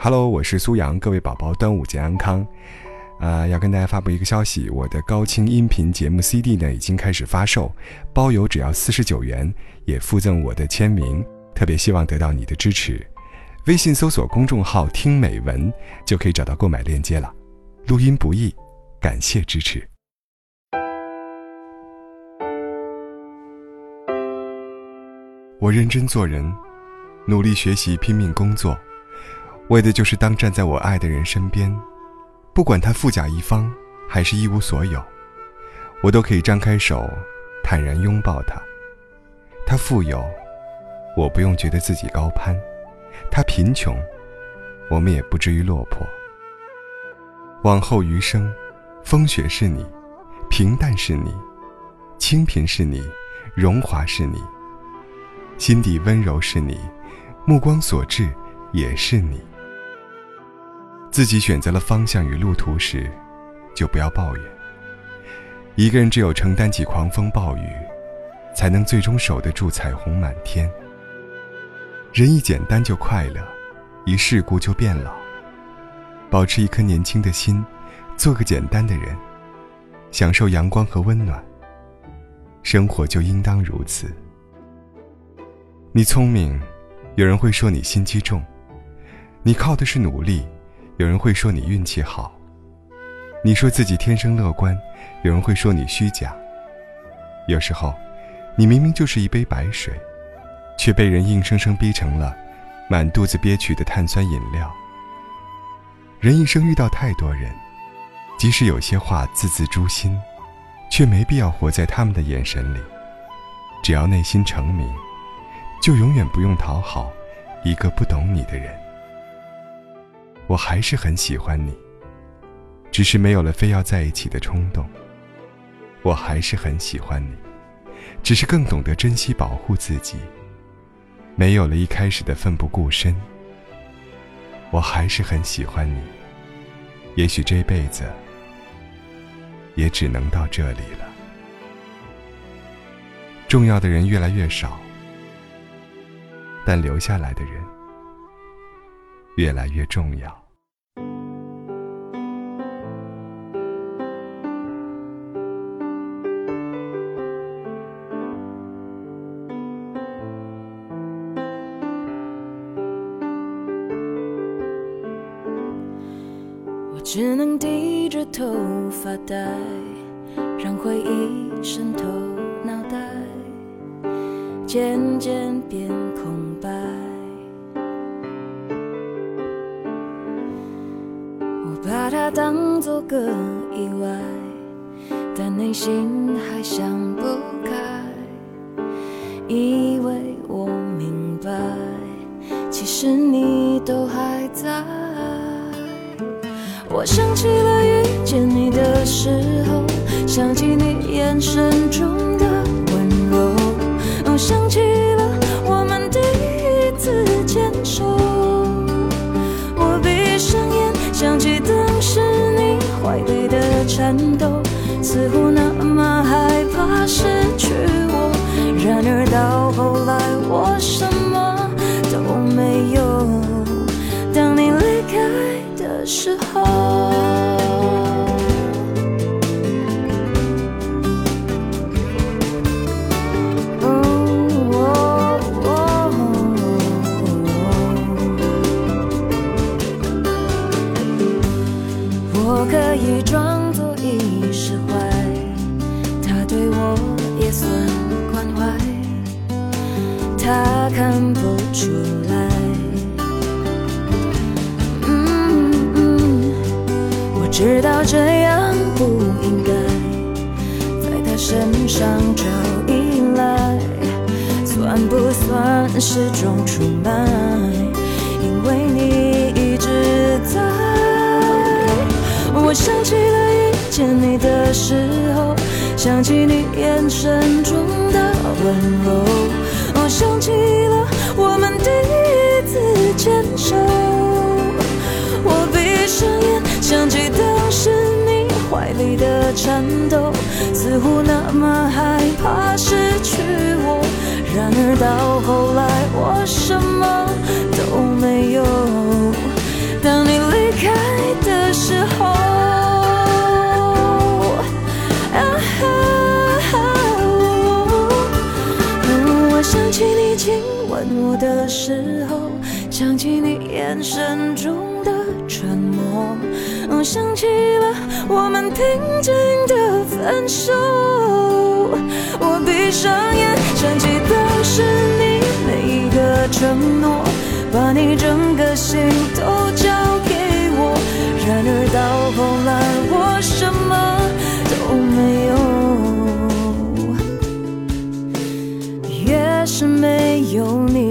Hello，我是苏阳，各位宝宝，端午节安康。啊，要跟大家发布一个消息，我的高清音频节目 CD 呢已经开始发售，包邮只要四十九元，也附赠我的签名，特别希望得到你的支持。微信搜索公众号“听美文”就可以找到购买链接了。录音不易，感谢支持。我认真做人，努力学习，拼命工作，为的就是当站在我爱的人身边。不管他富甲一方还是一无所有，我都可以张开手，坦然拥抱他。他富有，我不用觉得自己高攀；他贫穷，我们也不至于落魄。往后余生，风雪是你，平淡是你，清贫是你，荣华是你，心底温柔是你，目光所至也是你。自己选择了方向与路途时，就不要抱怨。一个人只有承担起狂风暴雨，才能最终守得住彩虹满天。人一简单就快乐，一世故就变老。保持一颗年轻的心，做个简单的人，享受阳光和温暖。生活就应当如此。你聪明，有人会说你心机重；你靠的是努力。有人会说你运气好，你说自己天生乐观，有人会说你虚假。有时候，你明明就是一杯白水，却被人硬生生逼成了满肚子憋屈的碳酸饮料。人一生遇到太多人，即使有些话字字诛心，却没必要活在他们的眼神里。只要内心澄明，就永远不用讨好一个不懂你的人。我还是很喜欢你，只是没有了非要在一起的冲动。我还是很喜欢你，只是更懂得珍惜保护自己，没有了一开始的奋不顾身。我还是很喜欢你，也许这辈子也只能到这里了。重要的人越来越少，但留下来的人。越来越重要。我只能低着头发呆，让回忆渗透脑袋，渐渐变把它当作个意外，但内心还想不开。以为我明白，其实你都还在。我想起了遇见你的时候，想起你眼神中似乎那么害怕失去我。然而到后来，我什么都没有。当你离开的时候。我可以装他看不出来，嗯嗯，我知道这样不应该在他身上找依赖，算不算是种出卖？因为你一直在。我想起了遇见你的时候，想起你眼神中的温柔。想起了我们第一次牵手，我闭上眼，想起当时你怀里的颤抖，似乎那么害怕失去我。然而到后来，我什么都没有。时候想起你眼神中的沉默，想起了我们平静的分手。我闭上眼，想起的是你每个承诺，把你整个心都交给我。然而到后来，我什么都没有。越是没有你，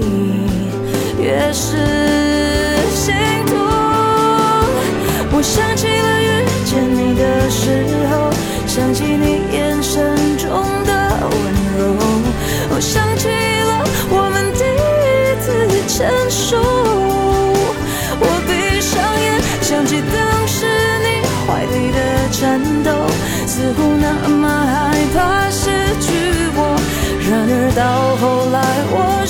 想起当时你怀里的颤抖，似乎那么害怕失去我。然而到后来，我